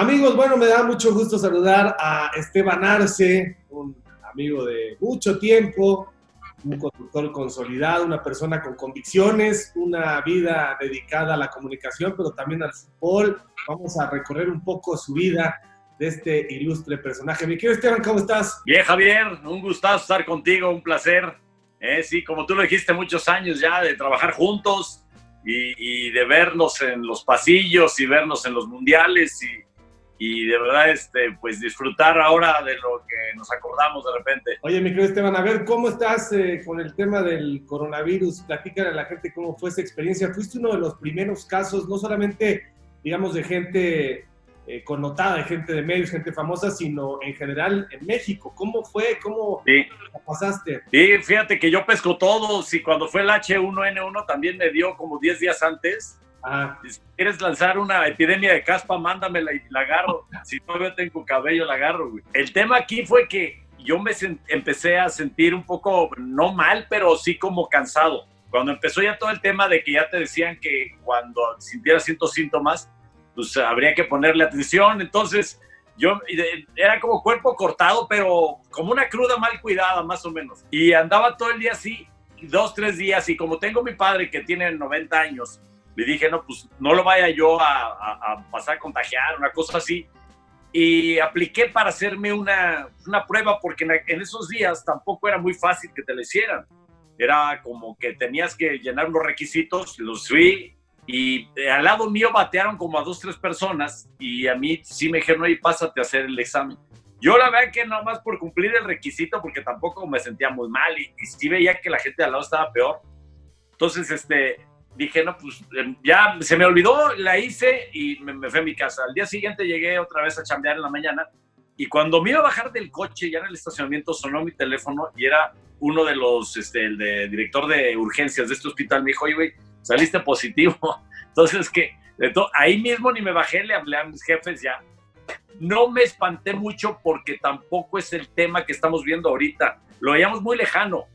Amigos, bueno, me da mucho gusto saludar a Esteban Arce, un amigo de mucho tiempo, un conductor consolidado, una persona con convicciones, una vida dedicada a la comunicación, pero también al fútbol. Vamos a recorrer un poco su vida de este ilustre personaje. Mi querido Esteban, ¿cómo estás? Bien, Javier, un gustazo estar contigo, un placer. Eh, sí, como tú lo dijiste, muchos años ya de trabajar juntos y, y de vernos en los pasillos y vernos en los mundiales y y de verdad, este, pues disfrutar ahora de lo que nos acordamos de repente. Oye, mi querido Esteban, a ver, ¿cómo estás eh, con el tema del coronavirus? Platícale a la gente cómo fue esa experiencia. Fuiste uno de los primeros casos, no solamente, digamos, de gente eh, connotada, de gente de medios, gente famosa, sino en general en México. ¿Cómo fue? ¿Cómo sí. pasaste? Sí, fíjate que yo pesco todo. Si cuando fue el H1N1 también me dio como 10 días antes si quieres lanzar una epidemia de caspa, mándamela y la agarro. Si todavía tengo cabello, la agarro, güey. El tema aquí fue que yo me empecé a sentir un poco, no mal, pero sí como cansado. Cuando empezó ya todo el tema de que ya te decían que cuando sintieras ciertos síntomas, pues habría que ponerle atención. Entonces, yo era como cuerpo cortado, pero como una cruda mal cuidada, más o menos. Y andaba todo el día así, dos, tres días. Y como tengo mi padre que tiene 90 años, le dije, no, pues no lo vaya yo a, pasar a contagiar, una cosa así. Y apliqué para hacerme una, una prueba porque en, esos días tampoco era muy fácil que te lo hicieran. Era como que tenías que llenar los requisitos, los fui y al lado mío batearon como a dos, tres personas y a mí sí me dijeron, oye, pásate a hacer el examen. Yo la verdad que nomás por cumplir el requisito, porque tampoco me sentía muy mal y, y sí veía que la gente al lado estaba peor. Entonces, este, dije, no, pues em, ya se me olvidó, la hice y me, fui a mi casa. Al día siguiente llegué otra vez a chambear en la mañana y cuando me iba a bajar del coche, ya en el estacionamiento sonó mi teléfono y era uno de los, este, el de, director de urgencias de este hospital. Me dijo, oye, güey, saliste positivo. Entonces, que ahí mismo ni me bajé, le hablé a mis jefes ya. No me espanté mucho porque tampoco es el tema que estamos viendo ahorita. Lo veíamos muy lejano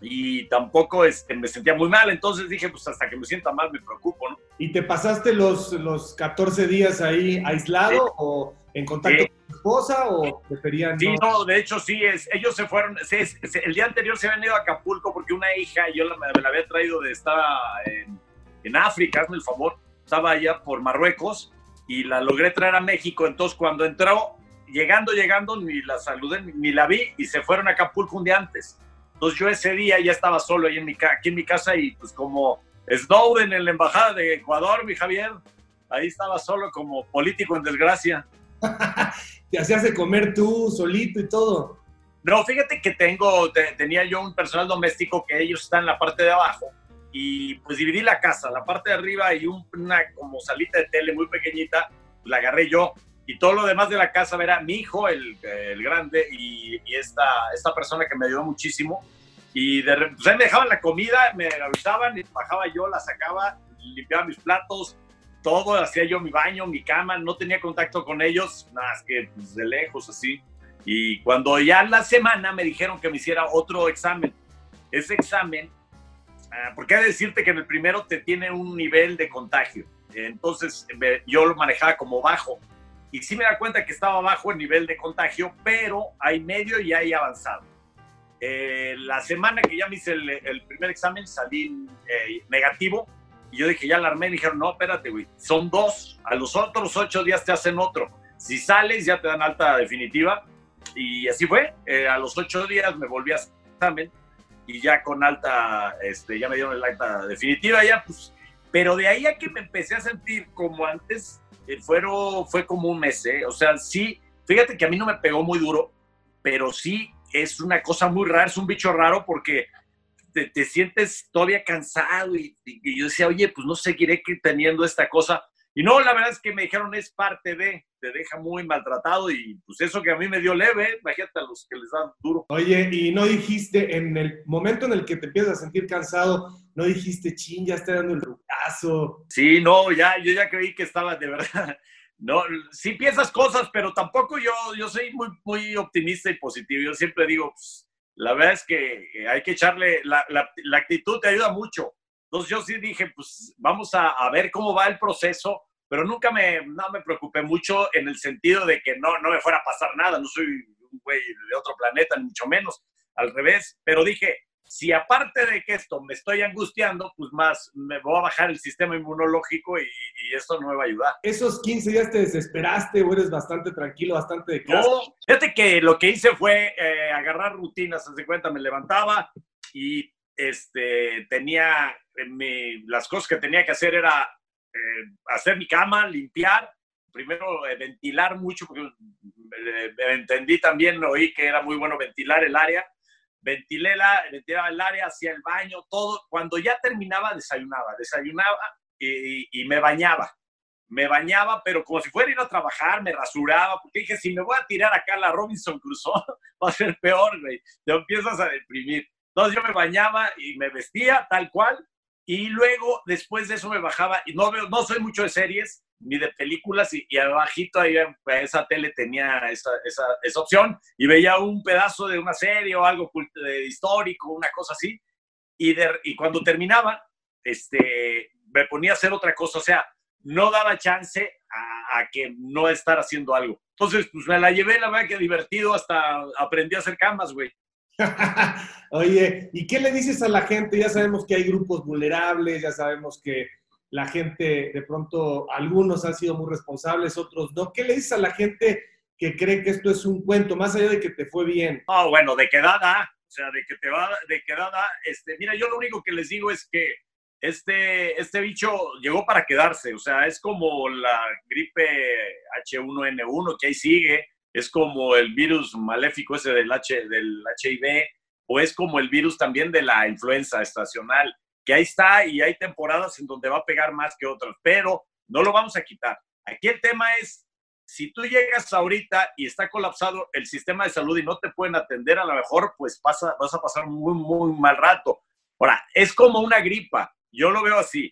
y tampoco este, me sentía muy mal, entonces dije, pues hasta que me sienta mal me preocupo, ¿no? ¿Y te pasaste los, los 14 días ahí aislado o en contacto con tu esposa o preferían? Sí, no? de hecho sí, es, ellos se fueron, el día anterior se habían ido a Acapulco porque una hija, yo la, me la había traído de, estaba en, en África, hazme el favor, estaba allá por Marruecos y la logré traer a México, entonces cuando entró, llegando, llegando, ni la saludé, ni la vi y se fueron a Acapulco un día antes. Entonces yo ese día ya estaba solo ahí en mi, aquí en mi casa y pues como Snowden en la embajada de Ecuador, mi Javier, ahí estaba solo como político en desgracia. ¿Te hacías de comer tú solito y todo? No, fíjate que tengo, tenía yo un personal doméstico que ellos están en la parte de abajo y pues dividí la casa, la parte de arriba y una como salita de tele muy pequeñita, la agarré yo y todo lo demás de la casa era mi hijo, el, el grande, y, esta, esta persona que me ayudó muchísimo. Y de pues me dejaban la comida, me avisaban, y bajaba yo, la sacaba, limpiaba mis platos, todo, hacía yo mi baño, mi cama, no tenía contacto con ellos, más que pues, de lejos así. Y cuando ya la semana me dijeron que me hiciera otro examen, ese examen, ah, porque hay que decirte que en el primero te tiene un nivel de contagio, entonces yo lo manejaba como bajo y sí me da cuenta que estaba bajo el nivel de contagio, pero hay medio y hay avanzado. Eh, la semana que ya me hice el, primer examen salí eh, negativo y yo dije, ya la armé, y dijeron, no, espérate, güey, son dos, a los otros ocho días te hacen otro. Si sales ya te dan alta definitiva y así fue. Eh, a los ocho días me volví a examen y ya con alta, este, ya me dieron el alta definitiva, ya pues, pero de ahí a que me empecé a sentir como antes, fueron, fue como un mes, ¿eh? O sea, sí, fíjate que a mí no me pegó muy duro, pero sí es una cosa muy rara, es un bicho raro porque te, sientes todavía cansado y, yo decía, oye, pues no seguiré teniendo esta cosa. Y no, la verdad es que me dijeron es parte de, te deja muy maltratado y pues eso que a mí me dio leve, imagínate a los que les dan duro. Oye, y no dijiste, en el momento en el que te empiezas a sentir cansado, no dijiste, ching, ya está dando el rugazo. Sí, no, ya, yo ya creí que estaba de verdad. No, sí piensas cosas, pero tampoco yo, yo soy muy, muy optimista y positivo. Yo siempre digo, pues, la verdad es que hay que echarle, la, la, la actitud te ayuda mucho entonces yo sí dije, pues vamos a, a, ver cómo va el proceso, pero nunca me, no me preocupé mucho en el sentido de que no, no me fuera a pasar nada, no soy un güey de otro planeta, ni mucho menos, al revés, pero dije, si aparte de que esto me estoy angustiando, pues más me voy a bajar el sistema inmunológico y, esto no me va a ayudar. ¿Esos 15 días te desesperaste o eres bastante tranquilo, bastante de casa? No, fíjate que lo que hice fue eh, agarrar rutinas, hace cuenta, me levantaba y este, tenía, mi, las cosas que tenía que hacer era eh, hacer mi cama, limpiar, primero eh, ventilar mucho, porque entendí también, oí que era muy bueno ventilar el área ventilé la, ventilaba el área, hacía el baño, todo. Cuando ya terminaba, desayunaba, desayunaba y, me bañaba. Me bañaba, pero como si fuera a ir a trabajar, me rasuraba, porque dije, si me voy a tirar acá la Robinson Crusoe, va a ser peor, güey. Te empiezas a deprimir. Entonces yo me bañaba y me vestía tal cual, y luego después de eso me bajaba, y no, veo, no soy mucho de series, ni de películas y, abajito ahí pues, esa tele tenía esa, esa, esa, opción y veía un pedazo de una serie o algo histórico, una cosa así. Y, de, y cuando terminaba, este, me ponía a hacer otra cosa, o sea, no daba chance a, a, que no estar haciendo algo. Entonces, pues me la llevé, la verdad que divertido, hasta aprendí a hacer camas, güey. Oye, ¿y qué le dices a la gente? Ya sabemos que hay grupos vulnerables, ya sabemos que la gente, de pronto, algunos han sido muy responsables, otros no. ¿Qué le dices a la gente que cree que esto es un cuento, más allá de que te fue bien? Ah, bueno, de quedada, o sea, de que te va, de quedada, este, mira, yo lo único que les digo es que este, este bicho llegó para quedarse, o sea, es como la gripe H1N1 que ahí sigue, es como el virus maléfico ese del, H, del HIV, o es como el virus también de la influenza estacional que ahí está y hay temporadas en donde va a pegar más que otras, pero no lo vamos a quitar. Aquí el tema es, si tú llegas ahorita y está colapsado el sistema de salud y no te pueden atender, a lo mejor pues pasa, vas a pasar muy, muy mal rato. Ahora, es como una gripa, yo lo veo así.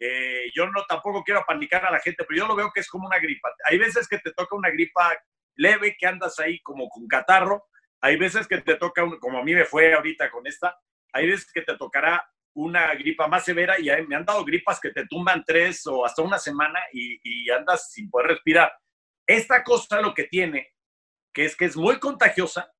Eh, yo no tampoco quiero panicar a la gente, pero yo lo veo que es como una gripa. Hay veces que te toca una gripa leve, que andas ahí como con catarro. Hay veces que te toca, como a mí me fue ahorita con esta, hay veces que te tocará una gripa más severa y me han dado gripas que te tumban tres o hasta una semana y, andas sin poder respirar. Esta cosa lo que tiene, que es que es muy contagiosa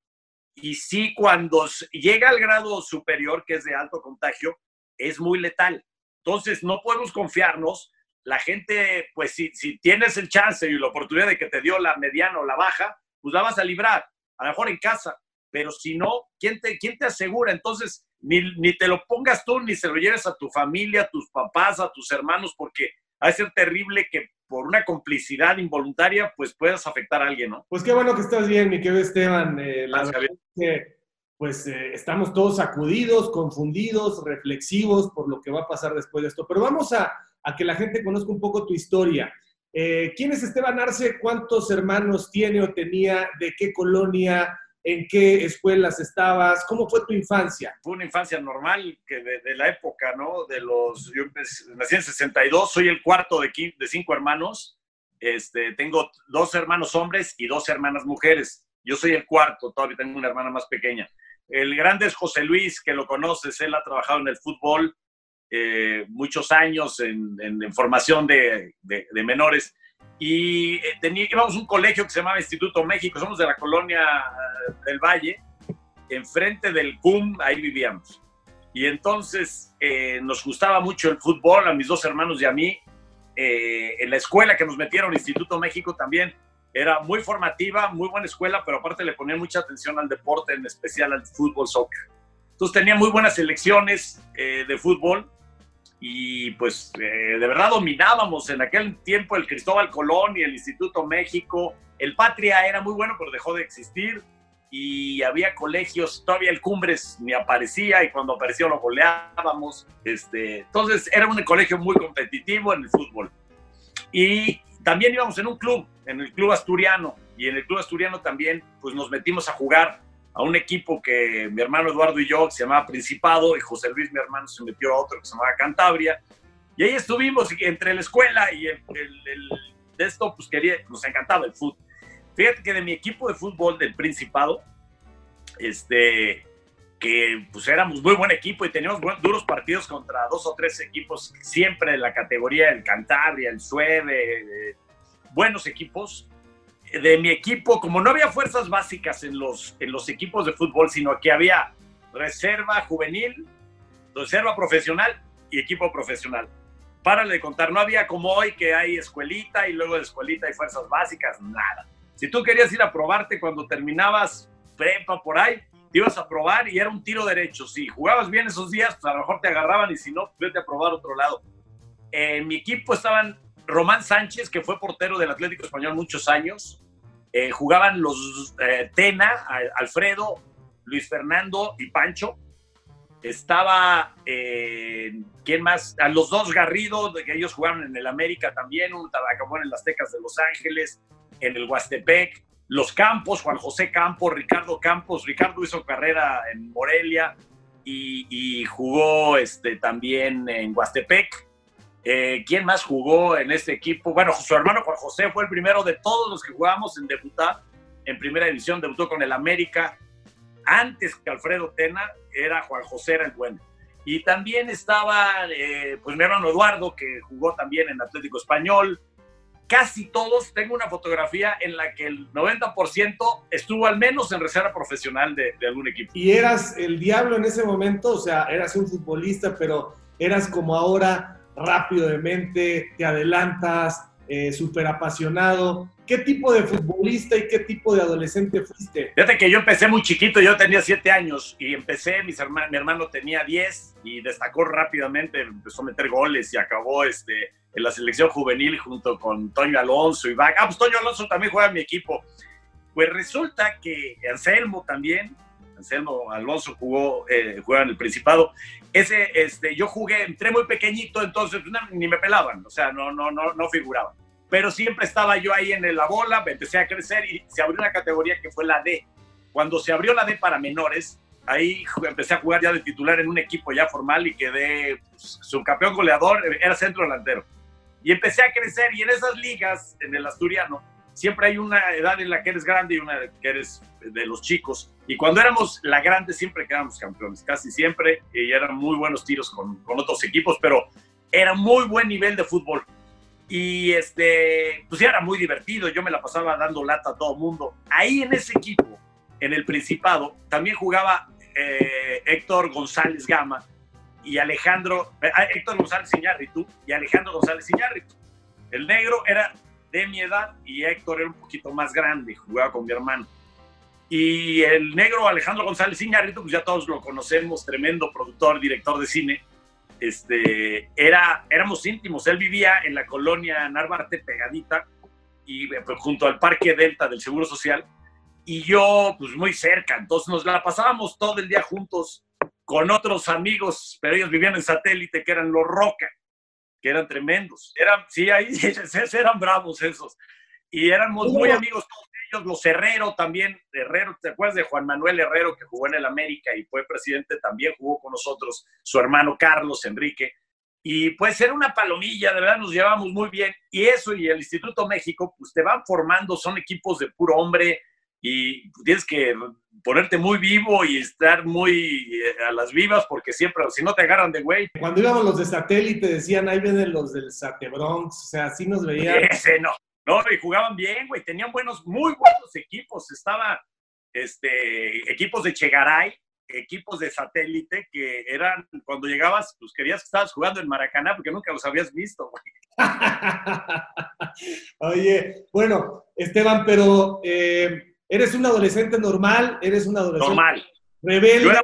y sí cuando llega al grado superior, que es de alto contagio, es muy letal. Entonces no podemos confiarnos. La gente, pues si, si tienes el chance y la oportunidad de que te dio la mediana o la baja, pues la vas a librar, a lo mejor en casa. Pero si no, ¿quién te, quién te asegura? Entonces, ni, te lo pongas tú, ni se lo lleves a tu familia, a tus papás, a tus hermanos, porque va a ser terrible que por una complicidad involuntaria, pues puedas afectar a alguien, ¿no? Pues qué bueno que estás bien, mi querido Esteban. Eh, la verdad que, pues eh, estamos todos sacudidos, confundidos, reflexivos por lo que va a pasar después de esto. Pero vamos a, a que la gente conozca un poco tu historia. Eh, ¿Quién es Esteban Arce? ¿Cuántos hermanos tiene o tenía? ¿De qué colonia? ¿En qué escuelas estabas? ¿Cómo fue tu infancia? Fue una infancia normal, que de, la época, ¿no? De los, yo nací en 62, soy el cuarto de, de cinco hermanos. Este, tengo dos hermanos hombres y dos hermanas mujeres. Yo soy el cuarto, todavía tengo una hermana más pequeña. El grande es José Luis, que lo conoces, él ha trabajado en el fútbol eh, muchos años en, en, formación de, de, de menores y eh, tenía, íbamos a un colegio que se llamaba Instituto México, somos de la colonia eh, del Valle, enfrente del CUM, ahí vivíamos. Y entonces eh, nos gustaba mucho el fútbol, a mis dos hermanos y a mí. en la escuela que nos metieron, Instituto México también, era muy formativa, muy buena escuela, pero aparte le ponían mucha atención al deporte, en especial al fútbol, soccer. Entonces tenía muy buenas selecciones de fútbol y pues eh, de verdad dominábamos en aquel tiempo el Cristóbal Colón y el Instituto México. El Patria era muy bueno, pero dejó de existir y había colegios, todavía el Cumbres ni aparecía y cuando apareció lo goleábamos. Este, entonces era un colegio muy competitivo en el fútbol. Y también íbamos en un club, en el Club Asturiano, y en el Club Asturiano también pues nos metimos a jugar a un equipo que mi hermano Eduardo y yo, se llamaba Principado, y José Luis, mi hermano, se metió a otro que se llamaba Cantabria. Y ahí estuvimos entre la escuela y el, de esto, pues quería, nos encantaba el fútbol. Fíjate que de mi equipo de fútbol del Principado, este, que pues éramos muy buen equipo y teníamos duros partidos contra dos o tres equipos siempre en la categoría del Cantabria, el Sueve, buenos equipos. De mi equipo, como no había fuerzas básicas en los, en los equipos de fútbol, sino que había reserva juvenil, reserva profesional y equipo profesional. Párale de contar, no había como hoy que hay escuelita y luego de escuelita hay fuerzas básicas, nada. Si tú querías ir a probarte cuando terminabas prepa por ahí, te ibas a probar y era un tiro derecho. Si jugabas bien esos días, pues a lo mejor te agarraban y si no, vete a probar otro lado. En mi equipo estaban Román Sánchez, que fue portero del Atlético Español muchos años. Eh, jugaban los eh, Tena, Alfredo, Luis Fernando y Pancho. Estaba, eh, ¿quién más? A los dos Garrido, que ellos jugaron en el América también, un acabó en el Aztecas de Los Ángeles, en el Huastepec. Los Campos, Juan José Campos, Ricardo Campos. Ricardo hizo carrera en Morelia y, jugó este, también en Huastepec. Eh, ¿Quién más jugó en este equipo? Bueno, su hermano Juan José fue el primero de todos los que jugamos en debutar en primera división, debutó con el América. Antes que Alfredo Tena, era Juan José, era el bueno. Y también estaba, eh, pues mi hermano Eduardo, que jugó también en Atlético Español, casi todos, tengo una fotografía en la que el 90% estuvo al menos en reserva profesional de, algún equipo. ¿Y eras el diablo en ese momento? O sea, eras un futbolista, pero eras como ahora rápido de mente, te adelantas, eh, súper apasionado. ¿Qué tipo de futbolista y qué tipo de adolescente fuiste? Fíjate que yo empecé muy chiquito, yo tenía siete años y empecé, mis mi hermano tenía 10 y destacó rápidamente, empezó a meter goles y acabó este, en la selección juvenil junto con Toño Alonso y Vaca. Ah, pues Toño Alonso también juega en mi equipo. Pues resulta que Anselmo también, Anselmo Alonso jugó, eh, en el Principado. Ese, este, yo jugué, entré muy pequeñito, entonces pues, ni me pelaban, o sea, no, no, no, no figuraba pero siempre estaba yo ahí en la bola, empecé a crecer y se abrió una categoría que fue la D. Cuando se abrió la D para menores, ahí empecé a jugar ya de titular en un equipo ya formal y quedé pues, subcampeón goleador, era centro delantero. Y empecé a crecer y en esas ligas, en el asturiano, siempre hay una edad en la que eres grande y una que eres de los chicos. Y cuando éramos la grande siempre quedábamos campeones, casi siempre, y eran muy buenos tiros con, con otros equipos, pero era muy buen nivel de fútbol. Y este, pues ya era muy divertido, yo me la pasaba dando lata a todo mundo. Ahí en ese equipo, en el Principado, también jugaba eh, Héctor González Gama y Alejandro, eh, Héctor González Iñárritu y Alejandro González Iñárritu. El negro era de mi edad y Héctor era un poquito más grande, jugaba con mi hermano. Y el negro Alejandro González Iñárritu, pues ya todos lo conocemos, tremendo productor, director de cine este, era, éramos íntimos. Él vivía en la colonia Narvarte pegadita y eh, pues, junto al Parque Delta del Seguro Social y yo pues muy cerca. Entonces nos la pasábamos todo el día juntos con otros amigos, pero ellos vivían en satélite que eran los Roca, que eran tremendos. Eran, sí, ahí eran bravos esos. Y éramos muy amigos todos los Herrero también, Herrero, ¿te acuerdas de Juan Manuel Herrero que jugó en el América y fue presidente? También jugó con nosotros su hermano Carlos Enrique. Y pues era una palomilla, de verdad nos llevamos muy bien. Y eso y el Instituto México, pues te van formando, son equipos de puro hombre y tienes que ponerte muy vivo y estar muy eh, a las vivas porque siempre, si no te agarran de güey. Cuando íbamos los de satélite decían, ahí vienen los del Satebronx, o sea, así nos veían. Ese no, no, y jugaban bien, güey. Tenían buenos, muy buenos equipos. Estaba, este, equipos de Chegaray, equipos de satélite que eran, cuando llegabas, pues querías que estabas jugando en Maracaná porque nunca los habías visto, güey. Oye, bueno, Esteban, pero eh, eres un adolescente normal, eres un adolescente normal. rebelde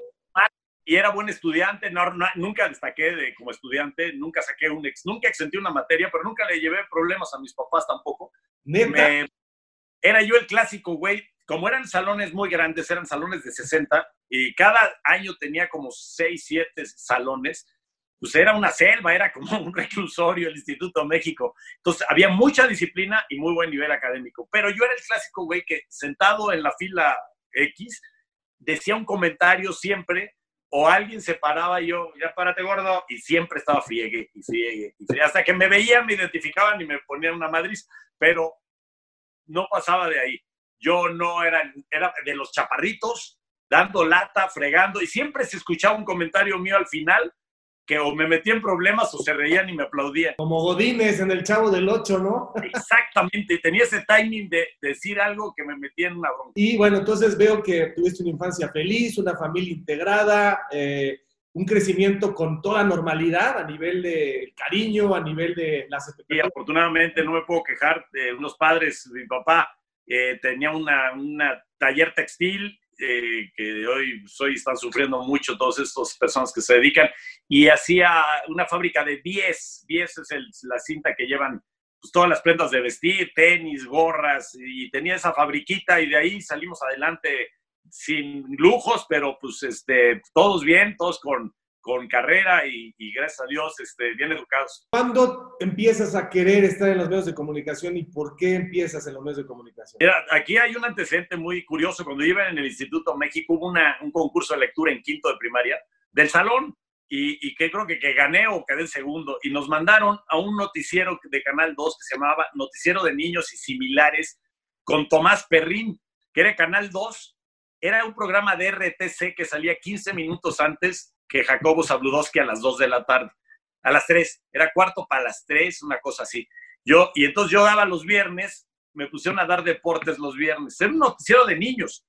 y era buen estudiante, nunca destaqué de, como estudiante, nunca saqué un ex, nunca exentí una materia, pero nunca le llevé problemas a mis papás tampoco. era yo el clásico, güey, como eran salones muy grandes, eran salones de 60, y cada año tenía como 6, 7 salones, pues era una selva, era como un reclusorio el Instituto México. Entonces había mucha disciplina y muy buen nivel académico, pero yo era el clásico, güey, que sentado en la fila X, decía un comentario siempre o alguien se paraba y yo, ya párate gordo, y siempre estaba friegue y friegue y friegue. Hasta que me veían, me identificaban y me ponían una madriz, pero no pasaba de ahí. Yo no era, era de los chaparritos, dando lata, fregando, y siempre se escuchaba un comentario mío al final que o me metía en problemas o se reían y me aplaudían. Como Godines en el Chavo del Ocho, ¿no? Exactamente, tenía ese timing de, decir algo que me metía en una bronca. Y bueno, entonces veo que tuviste una infancia feliz, una familia integrada, eh, un crecimiento con toda normalidad a nivel de cariño, a nivel de las expectativas. Y afortunadamente no me puedo quejar de unos padres, mi papá eh, tenía una, una taller textil eh, que hoy soy, están sufriendo mucho todas estas personas que se dedican, y hacía una fábrica de 10, 10 es el, la cinta que llevan pues, todas las prendas de vestir, tenis, gorras, y tenía esa fabriquita y de ahí salimos adelante sin lujos, pero pues este, todos bien, todos con, con carrera y, gracias a Dios este, bien educados. ¿Cuándo empiezas a querer estar en los medios de comunicación y por qué empiezas en los medios de comunicación? aquí hay un antecedente muy curioso. Cuando iba en el Instituto México hubo una, un concurso de lectura en quinto de primaria del salón y, y, que creo que, que gané o quedé en segundo y nos mandaron a un noticiero de Canal 2 que se llamaba Noticiero de Niños y Similares con Tomás Perrín, que era Canal 2. Era un programa de RTC que salía 15 minutos antes que Jacobo Zabludowski a las 2 de la tarde, a las 3, era cuarto para las 3, una cosa así. Yo, y entonces yo daba los viernes, me pusieron a dar deportes los viernes, era un noticiero de niños,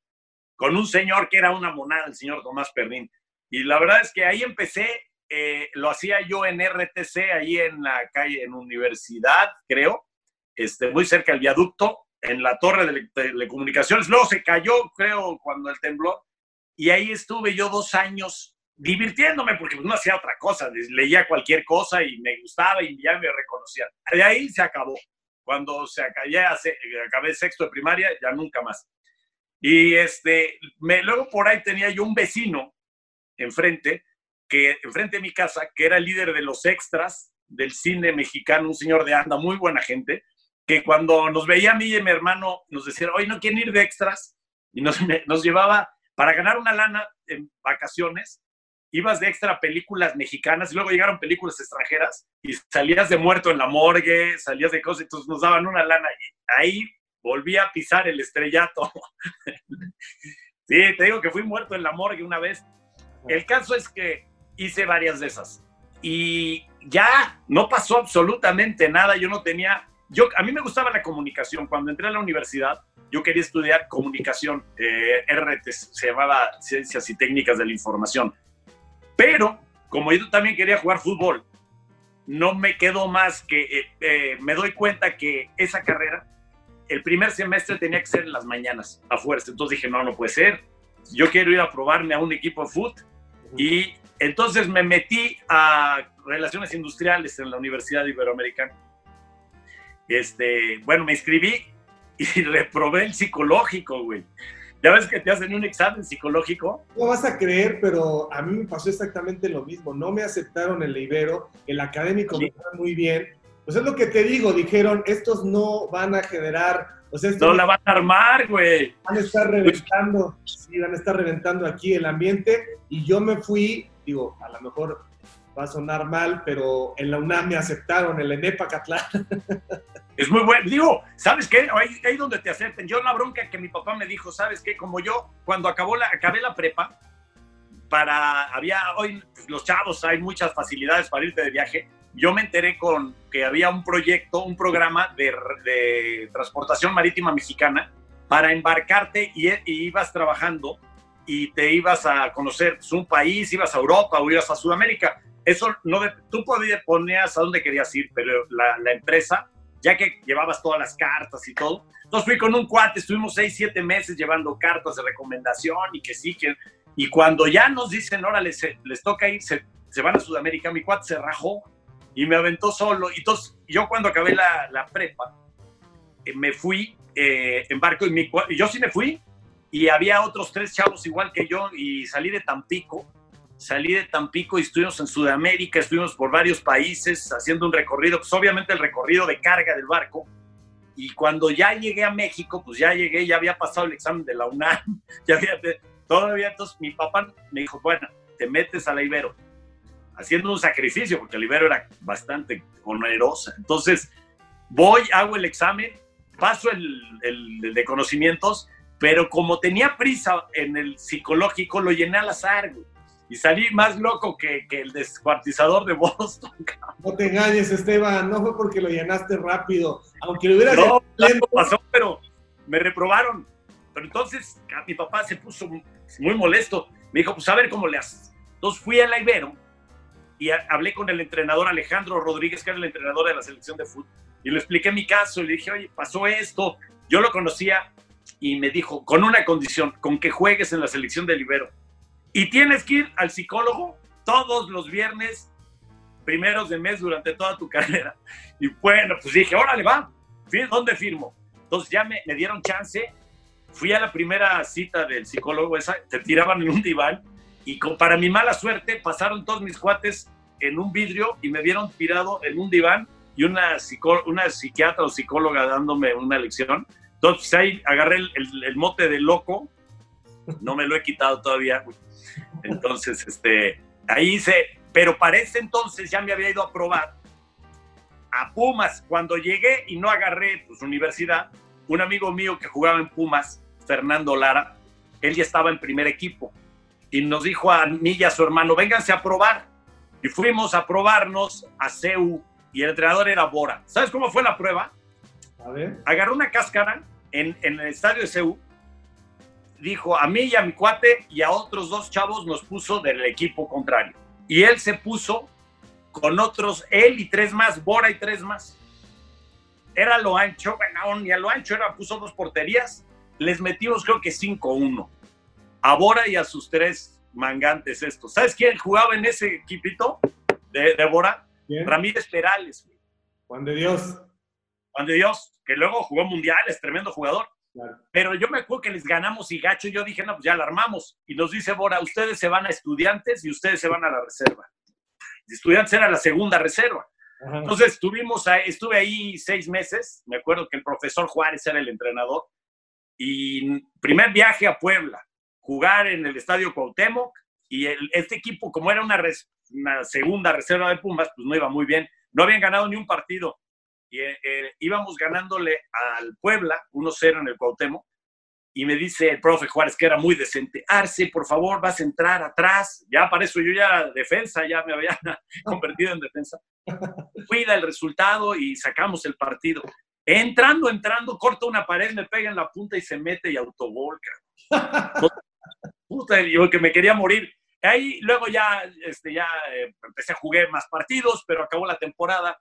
con un señor que era una monada, el señor Tomás Perrín. Y la verdad es que ahí empecé, eh, lo hacía yo en RTC, ahí en la calle, en Universidad, creo, este, muy cerca del viaducto, en la torre de telecomunicaciones. Luego se cayó, creo, cuando el temblor. Y ahí estuve yo dos años divirtiéndome porque no hacía otra cosa, leía cualquier cosa y me gustaba y ya me reconocían. De ahí se acabó. Cuando se acabé, acabé sexto de primaria, ya nunca más. Y este, me, luego por ahí tenía yo un vecino enfrente, que enfrente de mi casa, que era el líder de los extras del cine mexicano, un señor de anda, muy buena gente, que cuando nos veía a mí y a mi hermano, nos decía, hoy no quieren ir de extras, y nos, nos llevaba para ganar una lana en vacaciones, ibas de extra películas mexicanas y luego llegaron películas extranjeras y salías de muerto en la morgue, salías de cosas, entonces nos daban una lana y ahí volví a pisar el estrellato. sí, te digo que fui muerto en la morgue una vez. El caso es que hice varias de esas y ya no pasó absolutamente nada, yo no tenía, yo, a mí me gustaba la comunicación, cuando entré a la universidad yo quería estudiar comunicación, eh, RT, se llamaba Ciencias y Técnicas de la Información pero como yo también quería jugar fútbol, no me quedó más que eh, eh, me doy cuenta que esa carrera, el primer semestre tenía que ser en las mañanas, a fuerza. Entonces dije, no, no puede ser. Yo quiero ir a probarme a un equipo de fútbol. Y entonces me metí a Relaciones Industriales en la Universidad Iberoamericana. Este, bueno, me inscribí y reprobé el psicológico, güey. Ya ves que te hacen un examen psicológico. No vas a creer, pero a mí me pasó exactamente lo mismo. No me aceptaron el Ibero, el académico me fue muy bien. Pues es lo que te digo, dijeron, estos no van a generar... no la van a armar, güey. Van a estar reventando, sí, van a estar reventando aquí el ambiente. Y yo me fui, digo, a lo mejor va a sonar mal, pero en la UNAM me aceptaron, en la ENEPA Catlán. Es muy bueno. Digo, ¿sabes qué? Ahí, ahí donde te acepten. Yo la bronca que mi papá me dijo, ¿sabes qué? Como yo, cuando acabó la, acabé la prepa, para, había, hoy los chavos hay muchas facilidades para irte de viaje. Yo me enteré con que había un proyecto, un programa de, de transportación marítima mexicana para embarcarte y, y, ibas trabajando y te ibas a conocer pues, un país, ibas a Europa o ibas a Sudamérica. Eso no, tú podías, ponías a dónde querías ir, pero la, la empresa ya que llevabas todas las cartas y todo. Entonces fui con un cuate, estuvimos seis, siete meses llevando cartas de recomendación y que sí, que... Y cuando ya nos dicen, órale, les, toca ir, se, se, van a Sudamérica, mi cuate se rajó y me aventó solo. Y entonces yo cuando acabé la, la prepa, eh, me fui eh, en barco y mi, yo sí me fui y había otros tres chavos igual que yo y salí de Tampico salí de Tampico y estuvimos en Sudamérica, estuvimos por varios países haciendo un recorrido, pues obviamente el recorrido de carga del barco. Y cuando ya llegué a México, pues ya llegué, ya había pasado el examen de la UNAM, ya había, todavía, entonces mi papá me dijo, bueno, te metes a la Ibero, haciendo un sacrificio, porque la Ibero era bastante onerosa. Entonces, voy, hago el examen, paso el, el de conocimientos, Pero como tenía prisa en el psicológico, lo llené al azar, Y salí más loco que, que el descuartizador de Boston. No te engañes, Esteban, no fue porque lo llenaste rápido. Aunque lo hubieras no, lento. pasó, pero me reprobaron. Pero entonces mi papá se puso muy molesto. Me dijo, pues a ver cómo le haces. Entonces fui a la Ibero y hablé con el entrenador Alejandro Rodríguez, que era el entrenador de la selección de fútbol, y le expliqué mi caso y le dije, oye, pasó esto. Yo lo conocía y me dijo, con una condición, con que juegues en la selección de Libero. Y tienes que ir al psicólogo todos los viernes, primeros de mes, durante toda tu carrera. Y bueno, pues dije, órale, va, ¿dónde firmo? Entonces ya me, dieron chance, fui a la primera cita del psicólogo, esa, te tiraban en un diván y para mi mala suerte pasaron todos mis cuates en un vidrio y me vieron tirado en un diván y una, una psiquiatra o psicóloga dándome una lección. Entonces ahí agarré el, mote de loco, no me lo he quitado todavía. Entonces, este, ahí hice, pero para ese entonces ya me había ido a probar a Pumas. Cuando llegué y no agarré pues universidad, un amigo mío que jugaba en Pumas, Fernando Lara, él ya estaba en primer equipo y nos dijo a mí y a su hermano, vénganse a probar. Y fuimos a probarnos a CEU y el entrenador era Bora. ¿Sabes cómo fue la prueba? A ver. Agarró una cáscara en, en el estadio de CEU, dijo a mí y a mi cuate y a otros dos chavos nos puso del equipo contrario. Y él se puso con otros, él y tres más, Bora y tres más. Era lo ancho, bueno, ni a lo ancho era, puso dos porterías, les metimos creo que 5-1 a Bora y a sus tres mangantes estos. ¿Sabes quién jugaba en ese equipito de, de Bora? Ramírez Perales. Juan de Dios. Juan de Dios, que luego jugó mundiales, tremendo jugador. Pero yo me acuerdo que les ganamos y gacho, yo dije, no, pues ya la armamos. Y nos dice Bora, ustedes se van a estudiantes y ustedes se van a la reserva. estudiantes era la segunda reserva. Entonces estuvimos estuve ahí seis meses, me acuerdo que el profesor Juárez era el entrenador, y primer viaje a Puebla, jugar en el Estadio Cuauhtémoc y este equipo, como era una, una, segunda reserva de Pumas, pues no iba muy bien. No habían ganado ni un partido. Y eh, eh, íbamos ganándole al Puebla 1-0 en el Cuauhtémoc. Y me dice el profe Juárez, que era muy decente, Arce, por favor, vas a entrar atrás. Ya para eso yo ya defensa, ya me había convertido en defensa. Cuida el resultado y sacamos el partido. Entrando, entrando, corta una pared, me pega en la punta y se mete y autovolca. puta, yo que me quería morir. Ahí luego ya, este, ya eh, empecé a jugar más partidos, pero acabó la temporada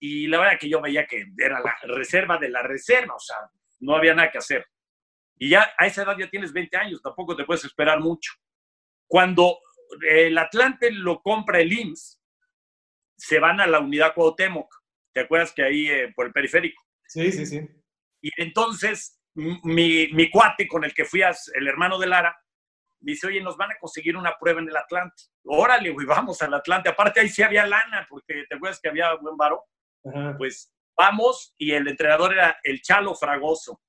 y la verdad que yo veía que era la reserva de la reserva, o sea, no había nada que hacer. Y ya a esa edad ya tienes 20 años, tampoco te puedes esperar mucho. Cuando el Atlante lo compra el IMSS, se van a la unidad Cuauhtémoc. ¿Te acuerdas que ahí eh, por el periférico? Sí, sí, sí. Y entonces mi, mi cuate con el que fui, el hermano de Lara, me dice, oye, nos van a conseguir una prueba en el Atlante. Órale, güey, vamos al Atlante. Aparte ahí sí había lana, porque te acuerdas que había buen varo. Pues vamos y el entrenador era el Chalo Fragoso.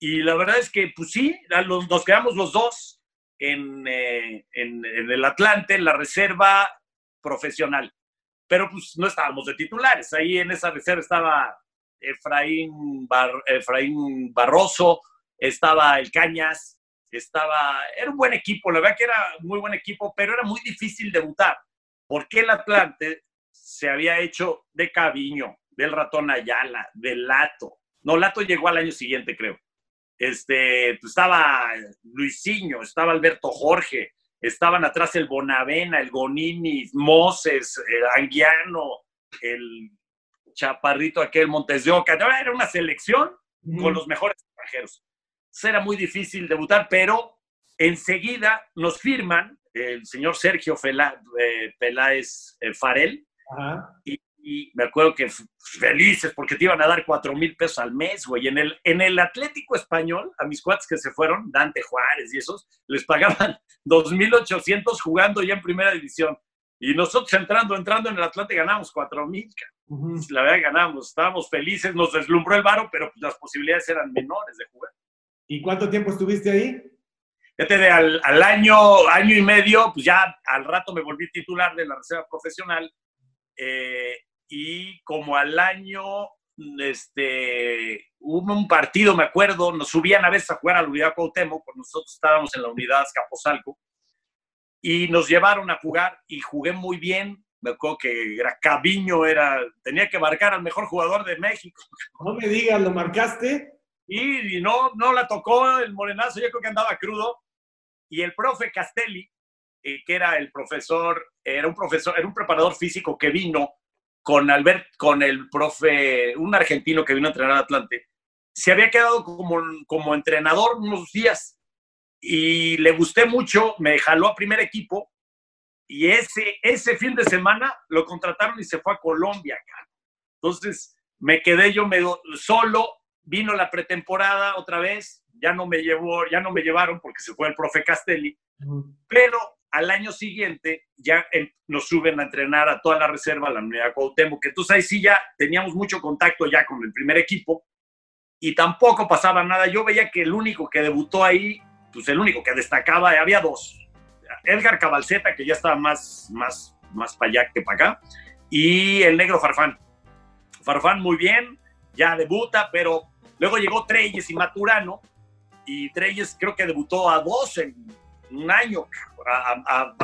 Y la verdad es que, pues sí, nos quedamos los dos en, eh, en, en, el Atlante, en la reserva profesional. Pero pues no estábamos de titulares. Ahí en esa reserva estaba Efraín, Efraín Barroso, estaba el Cañas, estaba, era un buen equipo, la verdad que era muy buen equipo, pero era muy difícil debutar, porque el Atlante se había hecho de Caviño, del ratón Ayala, del Lato. No, Lato llegó al año siguiente, creo. Este, pues, estaba Luisinho, estaba Alberto Jorge, estaban atrás el Bonavena, el Gonini, Moses, el Anguiano, el Chaparrito aquel Montes de Oca. Era una selección con los mejores extranjeros era muy difícil debutar, pero enseguida nos firman el señor Sergio eh, Peláez eh, Farel y, me acuerdo que felices porque te iban a dar cuatro mil pesos al mes, güey. En el, en el Atlético Español, a mis cuates que se fueron, Dante Juárez y esos, les pagaban 2.800 jugando ya en primera división. Y nosotros entrando, entrando en el Atlante ganamos cuatro mil. La verdad ganamos, estábamos felices, nos deslumbró el varo, pero pues las posibilidades eran menores de jugar. ¿Y cuánto tiempo estuviste ahí? Fíjate, de al, al, año, año y medio, pues ya al rato me volví titular de la reserva profesional. Eh, y como al año este, hubo un partido, me acuerdo, nos subían a veces a jugar a la unidad Cuauhtémoc, porque nosotros estábamos en la unidad Capozalco, y nos llevaron a jugar y jugué muy bien. Me acuerdo que era Caviño, era, tenía que marcar al mejor jugador de México. No me digas, ¿lo marcaste? Y, no, no la tocó el morenazo, yo creo que andaba crudo. Y el profe Castelli, eh, que era el profesor, era un profesor, era un preparador físico que vino con Albert, con el profe, un argentino que vino a entrenar a Atlante, se había quedado como, como entrenador unos días y le gusté mucho, me jaló a primer equipo y ese, ese fin de semana lo contrataron y se fue a Colombia. Entonces me quedé yo medio solo, vino la pretemporada otra vez, ya no me llevó, ya no me llevaron porque se fue el profe Castelli, pero al año siguiente ya nos suben a entrenar a toda la reserva, a la unidad Cuauhtémoc, que entonces ahí sí ya teníamos mucho contacto ya con el primer equipo y tampoco pasaba nada. Yo veía que el único que debutó ahí pues el único que destacaba, había dos. Edgar Cabalceta, que ya estaba más, más, más para allá que para acá, y el negro Farfán. Farfán muy bien, ya debuta, pero luego llegó Treyes y Maturano, y Treyes creo que debutó a dos en un año, a,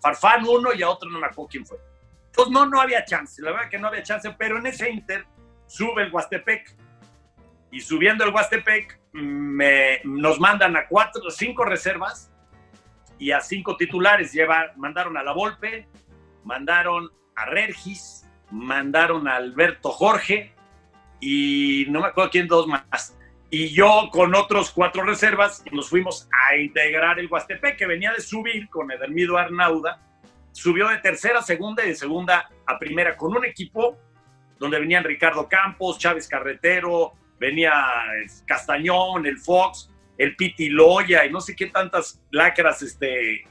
Farfán uno y a otro no me acuerdo quién fue. Entonces no, no había chance, la verdad que no había chance, pero en ese Inter sube el Huastepec, y subiendo el Huastepec me, nos mandan a cuatro, cinco reservas y a cinco titulares. Lleva, mandaron a La Volpe, mandaron a Regis, mandaron a Alberto Jorge y no me acuerdo quién dos más. Y yo con otros cuatro reservas nos fuimos a integrar el Huastepec, que venía de subir con Edelmido Arnauda. Subió de tercera a segunda y de segunda a primera con un equipo donde venían Ricardo Campos, Chávez Carretero, venía Castañón, el Fox, el Piti Loya y no sé qué tantas lacras, este,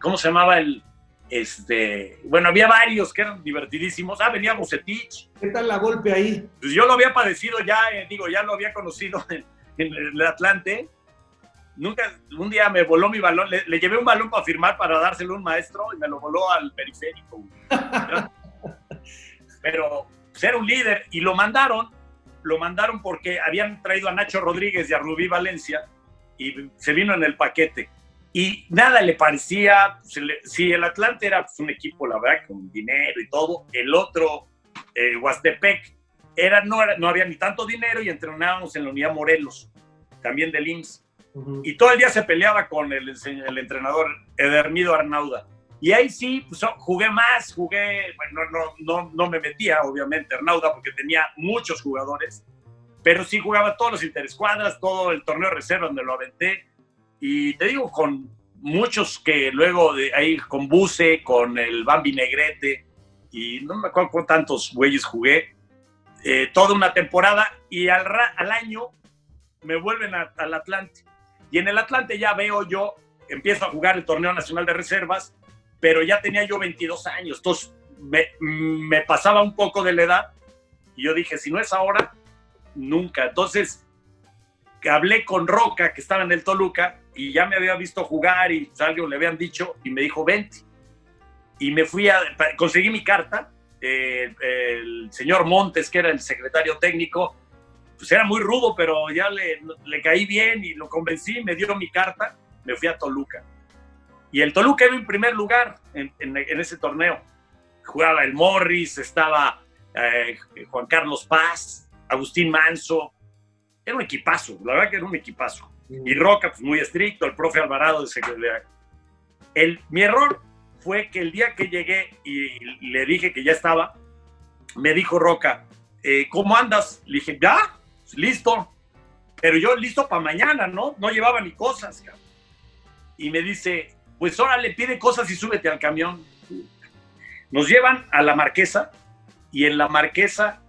¿cómo se llamaba el, este, bueno, había varios que eran divertidísimos. Ah, venía Bucetich. ¿Qué tal la golpe ahí? Pues yo lo había padecido ya, eh, digo, ya lo había conocido en, el Atlante. Nunca, un día me voló mi balón, le, llevé un balón para firmar para dárselo a un maestro y me lo voló al periférico. Pero pues, era un líder y lo mandaron lo mandaron porque habían traído a Nacho Rodríguez y a Rubí Valencia y se vino en el paquete. Y nada le parecía, si el Atlante era pues, un equipo, la verdad, con dinero y todo, el otro, eh, Huastepec, era, no, no había ni tanto dinero y entrenábamos en la unidad Morelos, también del IMSS. Y todo el día se peleaba con el, el entrenador Edermido Arnauda. Y ahí sí, pues, jugué más, jugué, bueno, no, no, no me metía, obviamente, Arnauda, porque tenía muchos jugadores, pero sí jugaba todos los interescuadras, todo el torneo de reserva donde lo aventé. Y te digo, con muchos que luego de ahí, con Buse, con el Bambi Negrete, y no me acuerdo con tantos güeyes jugué, eh, toda una temporada, y al, al año me vuelven al Atlante. Y en el Atlante ya veo yo, empiezo a jugar el torneo nacional de reservas, pero ya tenía yo 22 años, entonces me, pasaba un poco de la edad y yo dije, si no es ahora, nunca. Entonces, hablé con Roca, que estaba en el Toluca, y ya me había visto jugar y pues, algo le habían dicho, y me dijo, vente. Y me fui a, conseguí mi carta, el señor Montes, que era el secretario técnico, pues era muy rudo, pero ya le, le caí bien y lo convencí, me dio mi carta, me fui a Toluca. Y el Toluca iba en primer lugar en, ese torneo. Jugaba el Morris, estaba eh, Juan Carlos Paz, Agustín Manso. Era un equipazo, la verdad que era un equipazo. Y Roca, pues muy estricto, el profe Alvarado El, mi error fue que el día que llegué y le dije que ya estaba, me dijo Roca, eh, ¿cómo andas? Le dije, ya, listo. Pero yo listo para mañana, ¿no? No llevaba ni cosas. Y me dice, pues ahora le pide cosas y súbete al camión. Nos llevan a la marquesa y en la marquesa,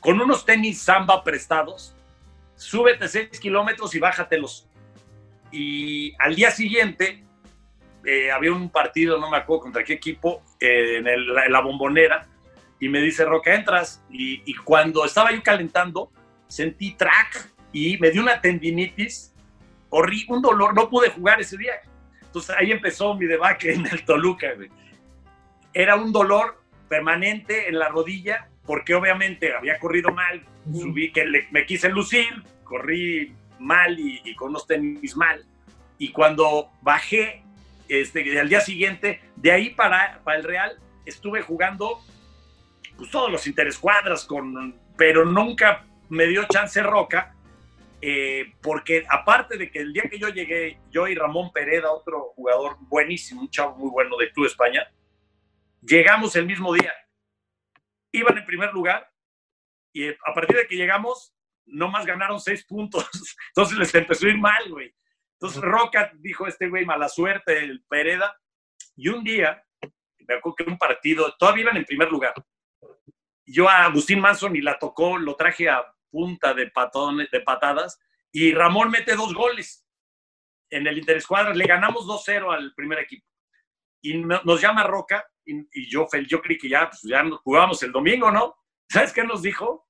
con unos tenis samba prestados, súbete seis kilómetros y bájatelos. Y al día siguiente eh, había un partido, no me acuerdo contra qué equipo, eh, en, la, bombonera, y me dice, Roca, entras. Y, y, cuando estaba yo calentando, sentí track y me dio una tendinitis, horrible, un dolor, no pude jugar ese día. Entonces ahí empezó mi debacle en el Toluca, Era un dolor permanente en la rodilla porque obviamente había corrido mal, subí que me quise lucir, corrí mal y, con unos tenis mal. Y cuando bajé, este, al día siguiente, de ahí para, para el Real, estuve jugando pues, todos los interescuadras, con, pero nunca me dio chance Roca, eh, porque aparte de que el día que yo llegué, yo y Ramón Pereda, otro jugador buenísimo, un chavo muy bueno de Club España, llegamos el mismo día. Iban en primer lugar y a partir de que llegamos, no más ganaron seis puntos. Entonces les empezó a ir mal, güey. Entonces Roca dijo este güey, mala suerte, el Pereda. Y un día, me acuerdo que un partido, todavía iban en primer lugar. Yo a Agustín Manson y la tocó, lo traje a punta de, patones, de patadas y Ramón mete dos goles en el Interescuadra. Le ganamos 2-0 al primer equipo. Y nos llama Roca y, yo, yo creí que ya, pues, ya jugábamos el domingo, ¿no? ¿Sabes qué nos dijo?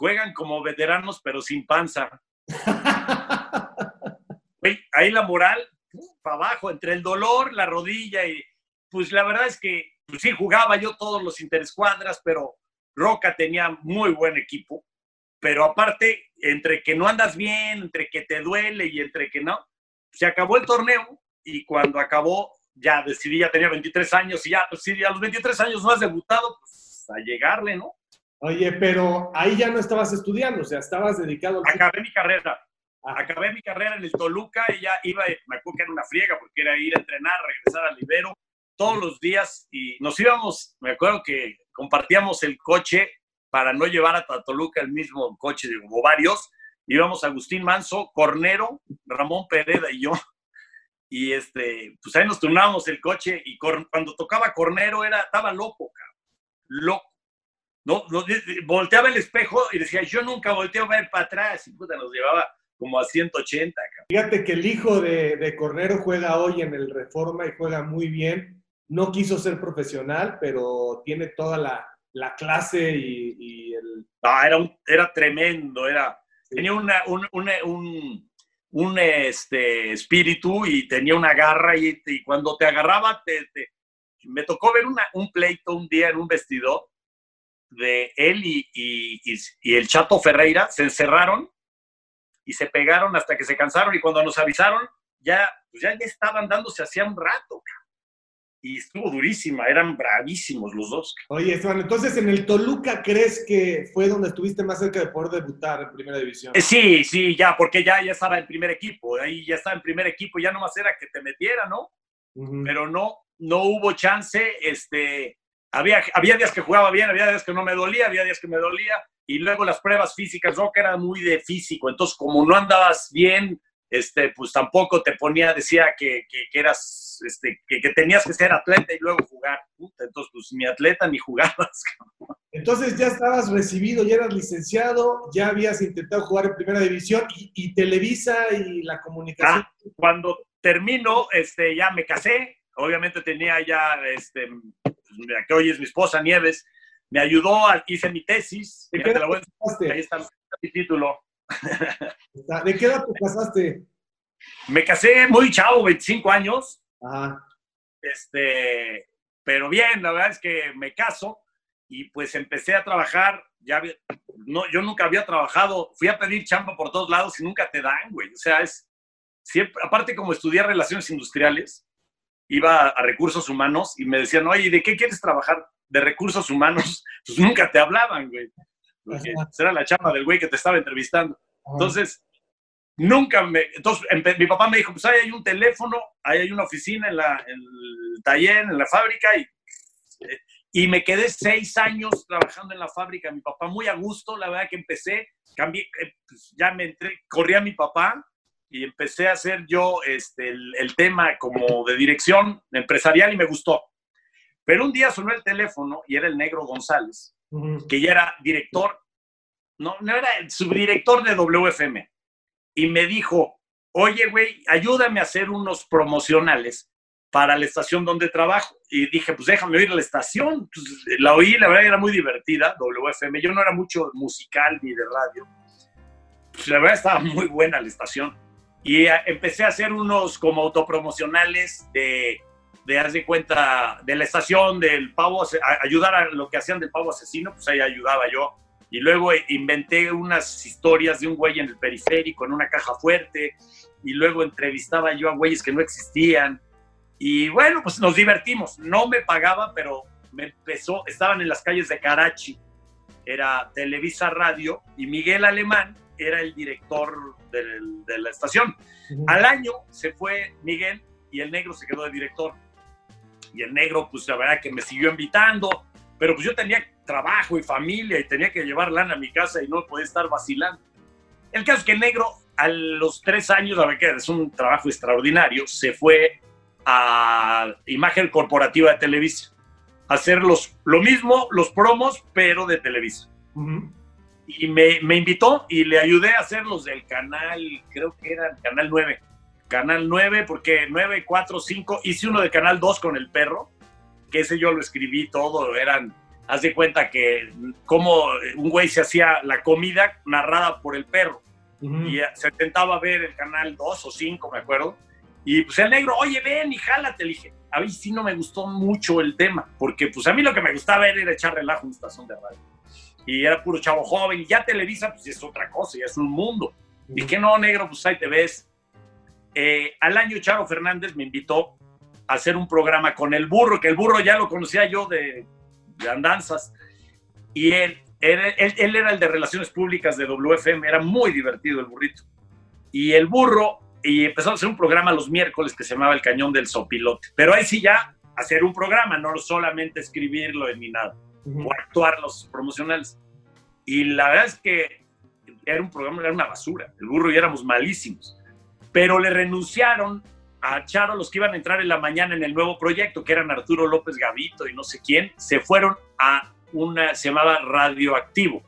juegan como veteranos, pero sin panza. ahí la moral, para abajo, entre el dolor, la rodilla y pues la verdad es que pues, sí jugaba yo todos los interescuadras, pero Roca tenía muy buen equipo. Pero aparte, entre que no andas bien, entre que te duele y entre que no, se acabó el torneo y cuando acabó ya decidí, ya tenía 23 años y ya, pues, sí, a los 23 años no has debutado, pues a llegarle, ¿no? Oye, pero ahí ya no estabas estudiando, o sea, estabas dedicado... Acabé mi carrera. Ah. Acabé mi carrera en el Toluca y ya iba, me acuerdo que era una friega porque era ir a entrenar, regresar al Ibero todos los días y nos íbamos, me acuerdo que compartíamos el coche para no llevar a Toluca el mismo coche, como varios, íbamos Agustín Manso, Cornero, Ramón Pereda y yo. Y este, pues ahí nos turnábamos el coche y cuando tocaba Cornero era, estaba loco, cabrón. Loco no, volteaba el espejo y decía, yo nunca volteo a ver para atrás. Y puta, nos llevaba como a 180. Fíjate que el hijo de, de Cornero juega hoy en el Reforma y juega muy bien. No quiso ser profesional, pero tiene toda la, la clase y, el... Ah, era, un, era tremendo, era... Tenía una, un, un, un, este, espíritu y tenía una garra y, y cuando te agarraba, te, me tocó ver una, un pleito un día en un vestidor de él y, el Chato Ferreira se encerraron y se pegaron hasta que se cansaron y cuando nos avisaron ya, pues ya, estaban dándose hacía un rato. Y estuvo durísima, eran bravísimos los dos. Oye, Esteban, entonces en el Toluca crees que fue donde estuviste más cerca de poder debutar en primera división. Eh, sí, sí, ya, porque ya, ya estaba en primer equipo, ahí ya estaba en primer equipo, ya nomás era que te metiera, ¿no? Pero no, no hubo chance, este, había, había días que jugaba bien, había días que no me dolía, había días que me dolía, y luego las pruebas físicas, que era muy de físico, entonces como no andabas bien, este, pues tampoco te ponía, decía que, que, eras, este, que, que, tenías que ser atleta y luego jugar. entonces, pues ni atleta ni jugabas. Entonces ya estabas recibido, ya eras licenciado, ya habías intentado jugar en primera división y, Televisa y la comunicación. Ah, cuando termino, este, ya me casé, obviamente tenía ya este, que hoy es mi esposa Nieves, me ayudó, hice mi tesis. ¿De qué edad te casaste? Ahí está mi título. ¿De qué edad te casaste? Me casé muy chavo, 25 años. Este, pero bien, la verdad es que me caso y pues empecé a trabajar. Ya, no, yo nunca había trabajado, fui a pedir chamba por todos lados y nunca te dan, güey. O sea, es siempre, aparte como estudié relaciones industriales, iba a recursos humanos y me decían, oye, ¿de qué quieres trabajar? De recursos humanos. Pues nunca te hablaban, güey. era la chamba del güey que te estaba entrevistando. Entonces, nunca me... Entonces, mi papá me dijo, pues ahí hay un teléfono, ahí hay una oficina en, la, en el taller, en la fábrica, y, y me quedé seis años trabajando en la fábrica. Mi papá muy a gusto, la verdad que empecé, cambié, eh, pues, ya me entré, corrí a mi papá, y empecé a hacer yo este, el, tema como de dirección empresarial y me gustó. Pero un día sonó el teléfono y era el negro González, que ya era director, no, no era el subdirector de WFM. Y me dijo, oye, güey, ayúdame a hacer unos promocionales para la estación donde trabajo. Y dije, pues déjame oír la estación. Pues, la oí, la verdad era muy divertida, WFM. Yo no era mucho musical ni de radio. Pues la verdad estaba muy buena la estación. Y empecé a hacer unos como autopromocionales de, de haz de cuenta, de la estación del pavo, ayudar a lo que hacían del pavo asesino, pues ahí ayudaba yo. Y luego inventé unas historias de un güey en el periférico, en una caja fuerte, y luego entrevistaba yo a güeyes que no existían. Y bueno, pues nos divertimos. No me pagaba, pero me empezó, estaban en las calles de Karachi, era Televisa Radio, y Miguel Alemán era el director de la estación. Al año se fue Miguel y el negro se quedó de director. Y el negro, pues la verdad que me siguió invitando, pero pues yo tenía trabajo y familia y tenía que llevar lana a mi casa y no podía estar vacilando. El caso es que el negro, a los tres años, la verdad que es un trabajo extraordinario, se fue a imagen corporativa de Televisa. Hacer los, lo mismo, los promos, pero de Televisa. Y me, me, invitó y le ayudé a hacer los del canal, creo que era canal 9 Canal 9, porque 9, 4, 5, hice uno de Canal 2 con el perro, que ese yo lo escribí todo, eran, haz de cuenta que como un güey se hacía la comida narrada por el perro, y se intentaba ver el Canal 2 o 5, me acuerdo, y pues el negro, oye, ven y jálate, le dije, a mí sí no me gustó mucho el tema, porque pues a mí lo que me gustaba era echar relajo en una estación de radio, y era puro chavo joven, y ya Televisa pues es otra cosa, ya es un mundo. Y Dije, no, negro, pues ahí te ves, eh, al año Charo Fernández me invitó a hacer un programa con el burro, que el burro ya lo conocía yo de, andanzas, y él, él, era el de Relaciones Públicas de WFM, era muy divertido el burrito. Y el burro, y empezó a hacer un programa los miércoles que se llamaba El Cañón del Sopilote, pero ahí sí ya hacer un programa, no solamente escribirlo ni nada, o actuar los promocionales. Y la verdad es que era un programa, era una basura, el burro y éramos malísimos. Pero le renunciaron a Charo los que iban a entrar en la mañana en el nuevo proyecto, que eran Arturo López Gavito y no sé quién, se fueron a una, se llamaba Radioactivo,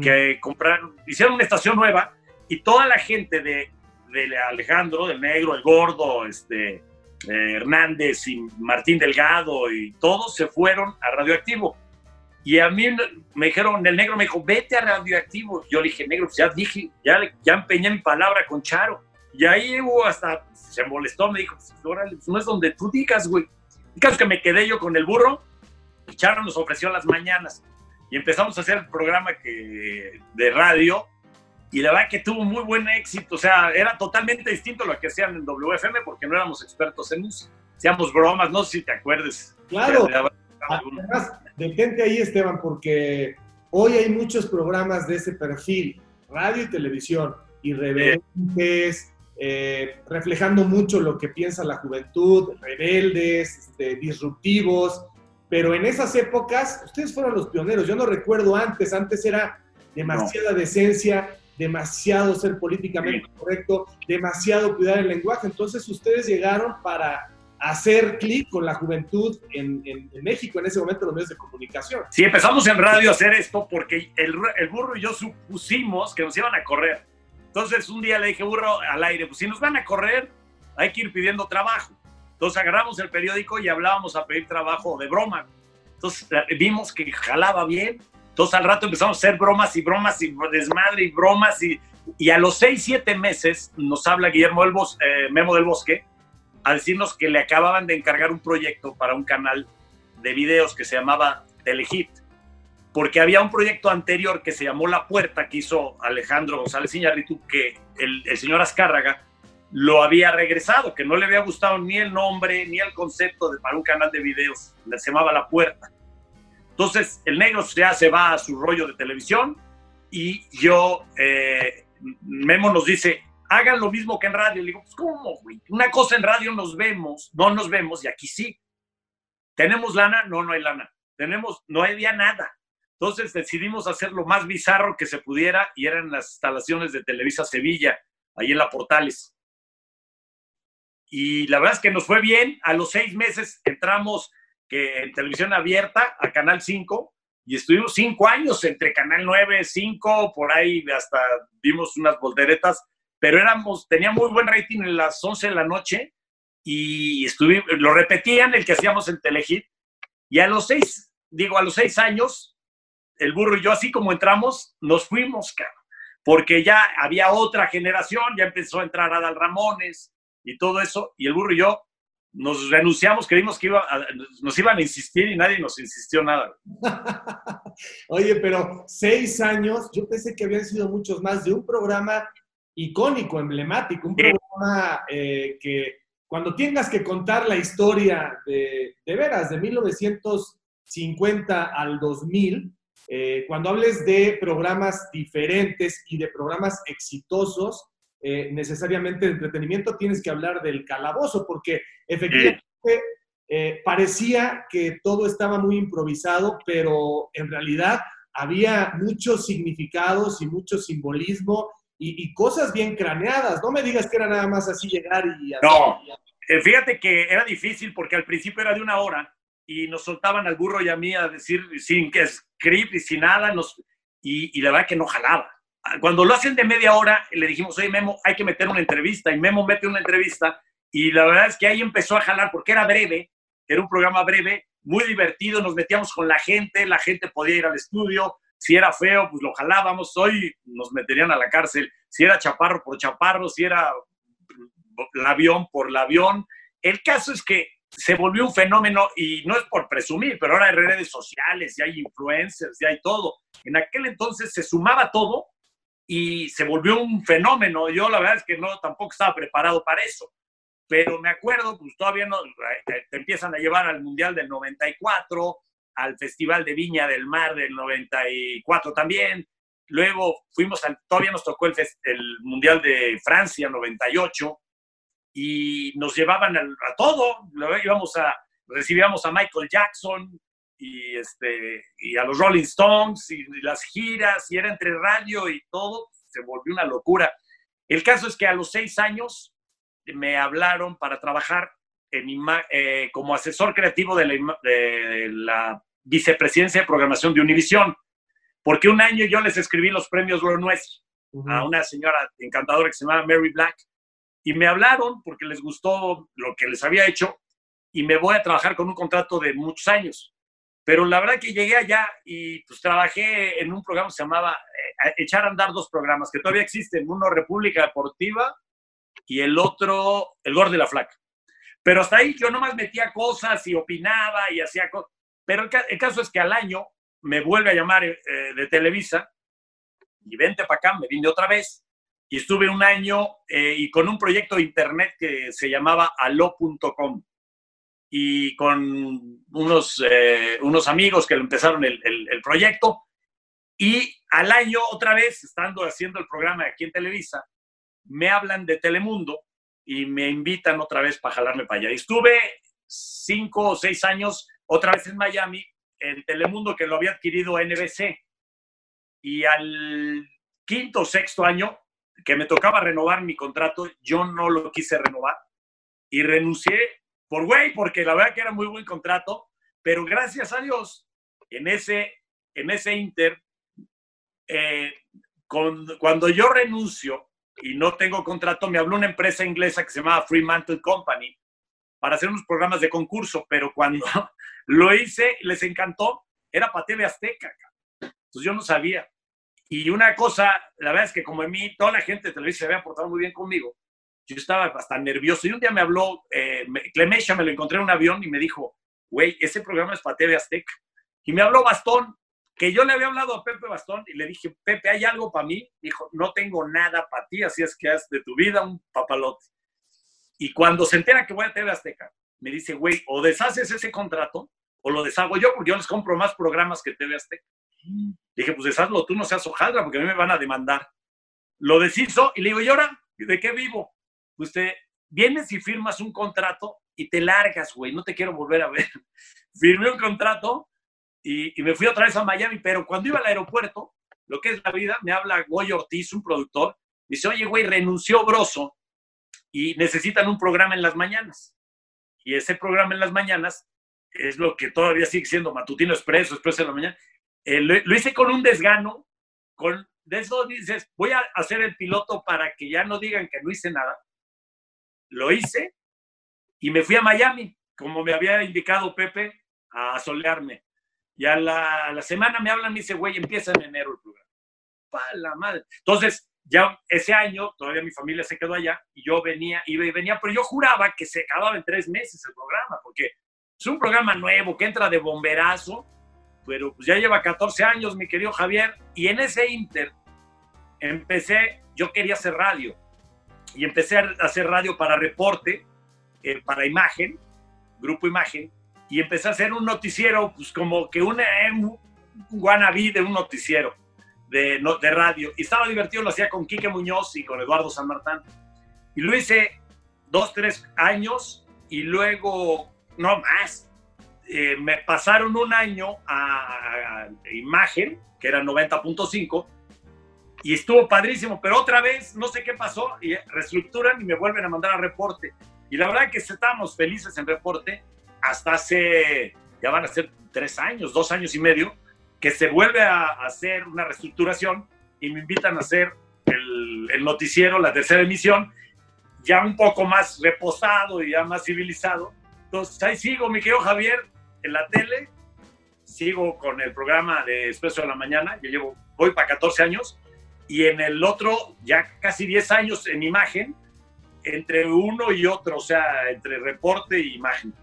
que compraron, hicieron una estación nueva y toda la gente de, de Alejandro, del Negro, el Gordo, este, eh, Hernández y Martín Delgado y todos se fueron a Radioactivo. Y a mí me dijeron, el negro me dijo, vete a Radioactivo. Yo le dije, negro, pues ya dije, ya, ya empeñé mi palabra con Charo y ahí hubo hasta, se molestó, me dijo, pues, pues, no es donde tú digas, güey. Caso que me quedé yo con el burro, y Charo nos ofreció las mañanas. Y empezamos a hacer el programa que, de radio, y la verdad que tuvo muy buen éxito. O sea, era totalmente distinto a lo que hacían en WFM, porque no éramos expertos en música. Hacíamos bromas, no sé si te acuerdes. Claro. Además, detente ahí, Esteban, porque hoy hay muchos programas de ese perfil, radio y televisión, irreverentes, eh, reflejando mucho lo que piensa la juventud, rebeldes, este, disruptivos, pero en esas épocas ustedes fueron los pioneros, yo no recuerdo antes, antes era demasiada decencia, demasiado ser políticamente correcto, demasiado cuidar el lenguaje, entonces ustedes llegaron para hacer clic con la juventud en, México en ese momento los medios de comunicación. Sí, empezamos en radio a hacer esto porque el, el burro y yo supusimos que nos iban a correr entonces un día le dije, burro, al aire, pues si nos van a correr, hay que ir pidiendo trabajo. Entonces agarramos el periódico y hablábamos a pedir trabajo de broma. Entonces eh, vimos que jalaba bien. Entonces al rato empezamos a hacer bromas y bromas y desmadre y bromas. Y, y a los seis, siete meses nos habla Guillermo del Bosque, eh, Memo del Bosque a decirnos que le acababan de encargar un proyecto para un canal de videos que se llamaba Telehit porque había un proyecto anterior que se llamó La Puerta, que hizo Alejandro González Iñárritu, que el, señor Azcárraga lo había regresado, que no le había gustado ni el nombre ni el concepto de, para un canal de videos, se llamaba La Puerta. Entonces, el negro ya se va a su rollo de televisión y yo, eh, Memo nos dice, hagan lo mismo que en radio. Le digo, pues, ¿cómo, güey? Una cosa en radio nos vemos, no nos vemos y aquí sí. ¿Tenemos lana? No, no hay lana. Tenemos, no había nada. Entonces decidimos hacer lo más bizarro que se pudiera y eran las instalaciones de Televisa Sevilla, ahí en la Portales. Y la verdad es que nos fue bien. A los seis meses entramos que en televisión abierta a Canal 5 y estuvimos cinco años entre Canal 9, 5, por ahí hasta vimos unas volteretas, pero éramos, tenía muy buen rating en las 11 de la noche y estuvimos, lo repetían el que hacíamos en Telehit y a los seis, digo, a los seis años el burro y yo, así como entramos, nos fuimos, porque ya había otra generación, ya empezó a entrar Adal Ramones y todo eso, y el burro y yo nos renunciamos, creímos que iba nos iban a insistir y nadie nos insistió nada. Oye, pero seis años, yo pensé que habían sido muchos más de un programa icónico, emblemático, un programa eh, que cuando tengas que contar la historia de, de veras, de 1950 al 2000, eh, cuando hables de programas diferentes y de programas exitosos, eh, necesariamente de entretenimiento, tienes que hablar del calabozo, porque efectivamente eh, parecía que todo estaba muy improvisado, pero en realidad había muchos significados y mucho simbolismo y, cosas bien craneadas. No me digas que era nada más así llegar y... no, fíjate que era difícil porque al principio era de una hora y nos soltaban al burro y a mí a decir sin que script y sin nada, nos, y, y la verdad que no jalaba. Cuando lo hacen de media hora, le dijimos, oye Memo, hay que meter una entrevista, y Memo mete una entrevista, y la verdad es que ahí empezó a jalar, porque era breve, era un programa breve, muy divertido, nos metíamos con la gente, la gente podía ir al estudio, si era feo, pues lo jalábamos, hoy nos meterían a la cárcel, si era chaparro por chaparro, si era avión por avión. El caso es que se volvió un fenómeno y no es por presumir, pero ahora hay redes sociales, y hay influencers, y hay todo. En aquel entonces se sumaba todo y se volvió un fenómeno. Yo la verdad es que no tampoco estaba preparado para eso. Pero me acuerdo, pues todavía no, te, empiezan a llevar al Mundial del 94, al Festival de Viña del Mar del 94 también. Luego fuimos al, todavía nos tocó el, el Mundial de Francia 98 y nos llevaban a, todo, íbamos a, recibíamos a Michael Jackson y, este, y a los Rolling Stones y, las giras y era entre radio y todo, se volvió una locura. El caso es que a los seis años me hablaron para trabajar en, eh, como asesor creativo de la, de la, vicepresidencia de programación de Univision, porque un año yo les escribí los premios Lo a una señora encantadora que se llama Mary Black, y me hablaron porque les gustó lo que les había hecho y me voy a trabajar con un contrato de muchos años. Pero la verdad que llegué allá y pues trabajé en un programa que se llamaba eh, Echar a Andar dos programas que todavía existen, uno República Deportiva y el otro El Gordo de la Flaca. Pero hasta ahí yo nomás metía cosas y opinaba y hacía cosas. Pero el, caso es que al año me vuelve a llamar eh, de Televisa y vente para acá, me vine otra vez y estuve un año eh, y con un proyecto de internet que se llamaba alo.com y con unos, eh, unos amigos que empezaron el, el, proyecto y al año otra vez, estando haciendo el programa aquí en Televisa, me hablan de Telemundo y me invitan otra vez para jalarme para allá. Y estuve cinco o seis años otra vez en Miami, en Telemundo que lo había adquirido NBC. Y al quinto o sexto año que me tocaba renovar mi contrato, yo no lo quise renovar y renuncié por güey, porque la verdad que era muy buen contrato, pero gracias a Dios, en ese, en ese Inter, eh, cuando yo renuncio y no tengo contrato, me habló una empresa inglesa que se llamaba Fremantle Company para hacer unos programas de concurso, pero cuando lo hice, les encantó, era para TV Azteca. Entonces yo no sabía. Y una cosa, la verdad es que como en mí, toda la gente de televisión se había portado muy bien conmigo, yo estaba bastante nervioso. Y un día me habló, eh, Clemesha, me lo encontré en un avión y me dijo, güey, ese programa es para TV Azteca. Y me habló Bastón, que yo le había hablado a Pepe Bastón y le dije, Pepe, ¿hay algo para mí? Dijo, no tengo nada para ti, así es que haz de tu vida un papalote. Y cuando se entera que voy a TV Azteca, me dice, güey, o deshaces ese contrato o lo deshago yo, porque yo les compro más programas que TV Azteca. Dije, pues deshazlo tú, no seas hojaldra, porque a mí me van a demandar. Lo deshizo y le digo, ¿y ahora? ¿De qué vivo? Usted vienes y firmas un contrato y te largas, güey, no te quiero volver a ver. Firmé un contrato y, me fui otra vez a Miami, pero cuando iba al aeropuerto, lo que es la vida, me habla Goy Ortiz, un productor, dice, oye, güey, renunció Broso y necesitan un programa en las mañanas. Y ese programa en las mañanas es lo que todavía sigue siendo Matutino Expreso, Expreso en la mañana, eh, lo, hice con un desgano, con, de eso dices, voy a hacer el piloto para que ya no digan que no hice nada. Lo hice y me fui a Miami, como me había indicado Pepe, a solearme. Y a la, semana me hablan y dice, güey, empieza en enero el programa. Pa la madre. Entonces, ya ese año, todavía mi familia se quedó allá y yo venía, iba y venía, pero yo juraba que se acababa en tres meses el programa, porque es un programa nuevo que entra de bomberazo, pero pues ya lleva 14 años, mi querido Javier, y en ese inter empecé, yo quería hacer radio, y empecé a hacer radio para reporte, eh, para imagen, grupo imagen, y empecé a hacer un noticiero, pues como que un, un wannabe de un noticiero de, de radio. Y estaba divertido, lo hacía con Quique Muñoz y con Eduardo San Martín. Y lo hice dos, tres años y luego, no más, eh, me pasaron un año a, imagen, que era 90.5, y estuvo padrísimo, pero otra vez no sé qué pasó, y reestructuran y me vuelven a mandar a reporte. Y la verdad que estamos felices en reporte hasta hace, ya van a ser tres años, dos años y medio, que se vuelve a hacer una reestructuración y me invitan a hacer el, el noticiero, la tercera emisión, ya un poco más reposado y ya más civilizado. Entonces ahí sigo, mi querido Javier, en la tele, sigo con el programa de Expreso de la Mañana, yo llevo, voy para 14 años, y en el otro ya casi 10 años en imagen, entre uno y otro, o sea, entre reporte e imagen.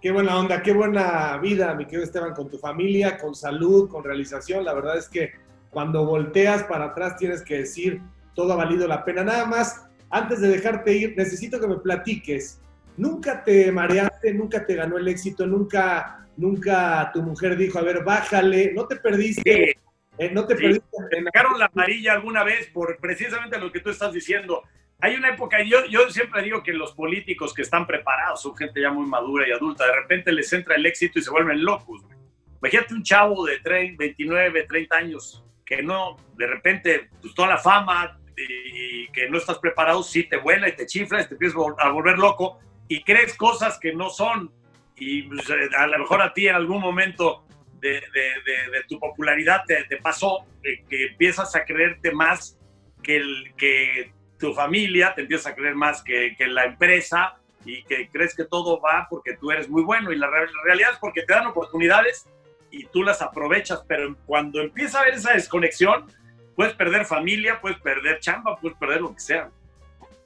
Qué buena onda, qué buena vida, mi querido Esteban, con tu familia, con salud, con realización. La verdad es que cuando volteas para atrás tienes que decir, todo ha valido la pena. Nada más, antes de dejarte ir, necesito que me platiques. Nunca te mareaste, nunca te ganó el éxito, nunca, nunca tu mujer dijo, a ver, bájale, no te perdiste. Eh, no te perdiste. Me sacaron la amarilla alguna vez por precisamente lo que tú estás diciendo hay una época, yo, yo siempre digo que los políticos que están preparados son gente ya muy madura y adulta, de repente les entra el éxito y se vuelven locos. Imagínate un chavo de 30, 29, 30 años que no, de repente, pues toda la fama y, que no estás preparado, sí te vuela y te chifla y te empiezas a volver loco y crees cosas que no son. Y pues, eh, a lo mejor a ti en algún momento de, tu popularidad te, pasó que empiezas a creerte más que, que tu familia te empieza a creer más que, que, la empresa y que crees que todo va porque tú eres muy bueno y la, realidad es porque te dan oportunidades y tú las aprovechas, pero cuando empieza a haber esa desconexión, puedes perder familia, puedes perder chamba, puedes perder lo que sea.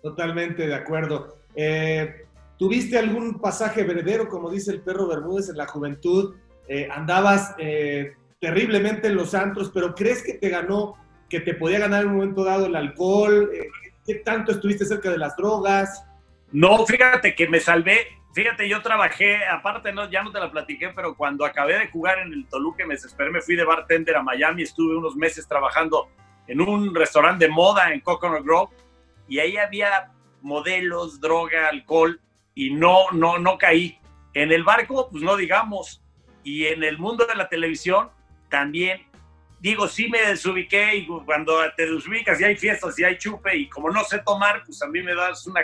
Totalmente de acuerdo. Eh, ¿Tuviste algún pasaje verdadero, como dice el perro Bermúdez, en la juventud? Eh, andabas eh, terriblemente en los antros, pero ¿crees que te ganó, que te podía ganar en un momento dado el alcohol? ¿Qué tanto estuviste cerca de las drogas? No, fíjate que me salvé. Fíjate, yo trabajé, aparte no, ya no te la platiqué, pero cuando acabé de jugar en el Toluca, me desesperé, me fui de bartender a Miami, estuve unos meses trabajando en un restaurante de moda en Coconut Grove y ahí había modelos, droga, alcohol y no, no, no caí. En el barco, pues no digamos, y en el mundo de la televisión también digo, sí me desubiqué y cuando te desubicas y hay fiestas y hay chupe y como no sé tomar, pues a mí me das una,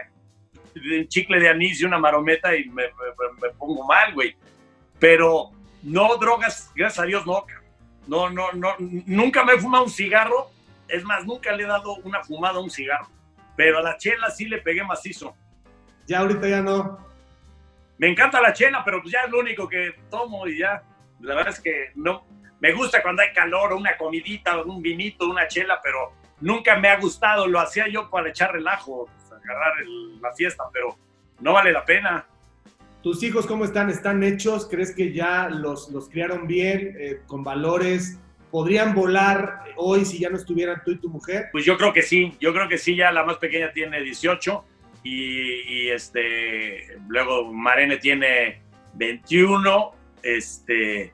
un chicle de anís y una marometa y me, pongo mal, güey. Pero no drogas, gracias a Dios, no. No, no, no, nunca me he fumado un cigarro. Es más, nunca le he dado una fumada a un cigarro. Pero a la chela sí le pegué macizo. Ya ahorita ya no. Me encanta la chela, pero pues ya es lo único que tomo y ya. La verdad es que no, me gusta cuando hay calor, una comidita, un vinito, una chela, pero nunca me ha gustado. Lo hacía yo para echar relajo, pues, agarrar la fiesta, pero no vale la pena. ¿Tus hijos cómo están? ¿Están hechos? ¿Crees que ya los, los criaron bien, eh, con valores? ¿Podrían volar hoy si ya no estuvieran tú y tu mujer? Pues yo creo que sí, yo creo que sí, ya la más pequeña tiene 18 y, y este, luego Marene tiene 21, este,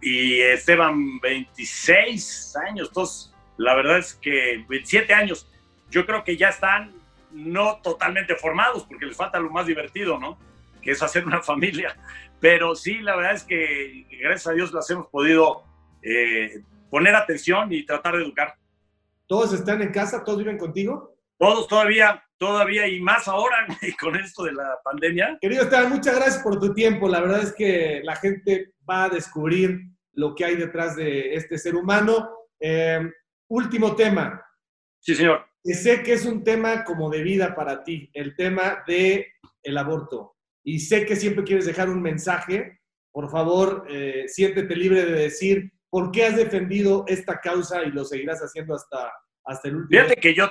y Esteban 26 años, entonces la verdad es que 27 años, yo creo que ya están no totalmente formados porque les falta lo más divertido, ¿no? Que es hacer una familia. Pero sí, la verdad es que gracias a Dios las hemos podido eh, poner atención y tratar de educar. ¿Todos están en casa? ¿Todos viven contigo? Todos todavía, todavía y más ahora con esto de la pandemia. Querido Esteban, muchas gracias por tu tiempo. La verdad es que la gente va a descubrir lo que hay detrás de este ser humano. Eh, último tema. Sí, señor. sé que es un tema como de vida para ti, el tema de el aborto. Y sé que siempre quieres dejar un mensaje. Por favor, eh, siéntete libre de decir por qué has defendido esta causa y lo seguirás haciendo hasta, hasta el último. Fíjate que yo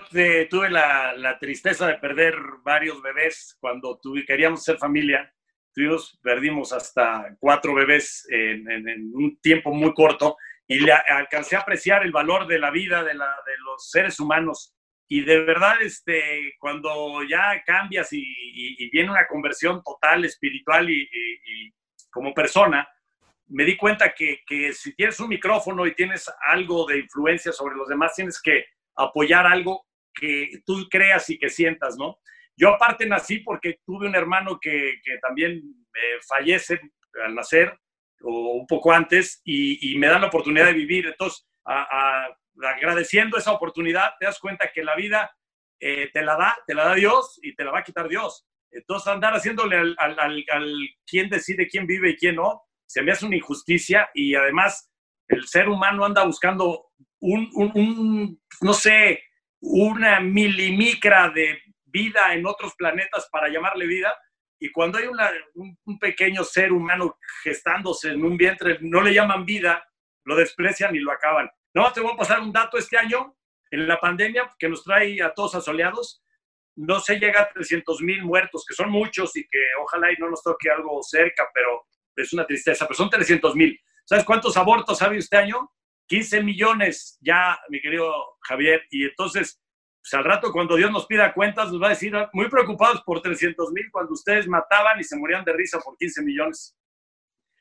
tuve la, tristeza de perder varios bebés cuando tuve, queríamos ser familia. Tuvimos, perdimos hasta cuatro bebés en, en, un tiempo muy corto y le alcancé a apreciar el valor de la vida de, la, de los seres humanos. Y de verdad, este, cuando ya cambias y, y, viene una conversión total, espiritual y, y como persona, me di cuenta que, que, si tienes un micrófono y tienes algo de influencia sobre los demás, tienes que apoyar algo que tú creas y que sientas, ¿no? Yo aparte nací porque tuve un hermano que, también eh, fallece al nacer o un poco antes y, y, me dan la oportunidad de vivir. Entonces, agradeciendo esa oportunidad, te das cuenta que la vida eh, te la da, te la da Dios y te la va a quitar Dios. Entonces, andar haciéndole al, al, al, al quién decide quién vive y quién no, se me hace una injusticia y además el ser humano anda buscando un, no sé, una milimicra de vida en otros planetas para llamarle vida. Y cuando hay un, un, pequeño ser humano gestándose en un vientre, no le llaman vida, lo desprecian y lo acaban. No, te voy a pasar un dato este año, en la pandemia, que nos trae a todos asoleados, no se llega a 300 mil muertos, que son muchos y que ojalá y no nos toque algo cerca, pero es una tristeza, pero son 300 mil. ¿Sabes cuántos abortos ha habido este año? 15 millones ya, mi querido Javier. Y entonces, pues al rato cuando Dios nos pida cuentas, nos va a decir, muy preocupados por 300 mil cuando ustedes mataban y se morían de risa por 15 millones.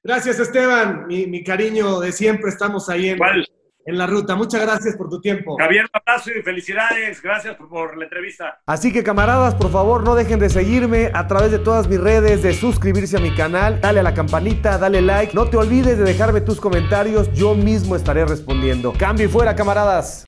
Gracias, Esteban. Mi, cariño de siempre, estamos ahí en, en la ruta. Muchas gracias por tu tiempo. Javier, un abrazo y felicidades. Gracias por, la entrevista. Así que camaradas, por favor, no dejen de seguirme a través de todas mis redes, de suscribirse a mi canal, dale a la campanita, dale like. No te olvides de dejarme tus comentarios, yo mismo estaré respondiendo. Cambio y fuera, camaradas.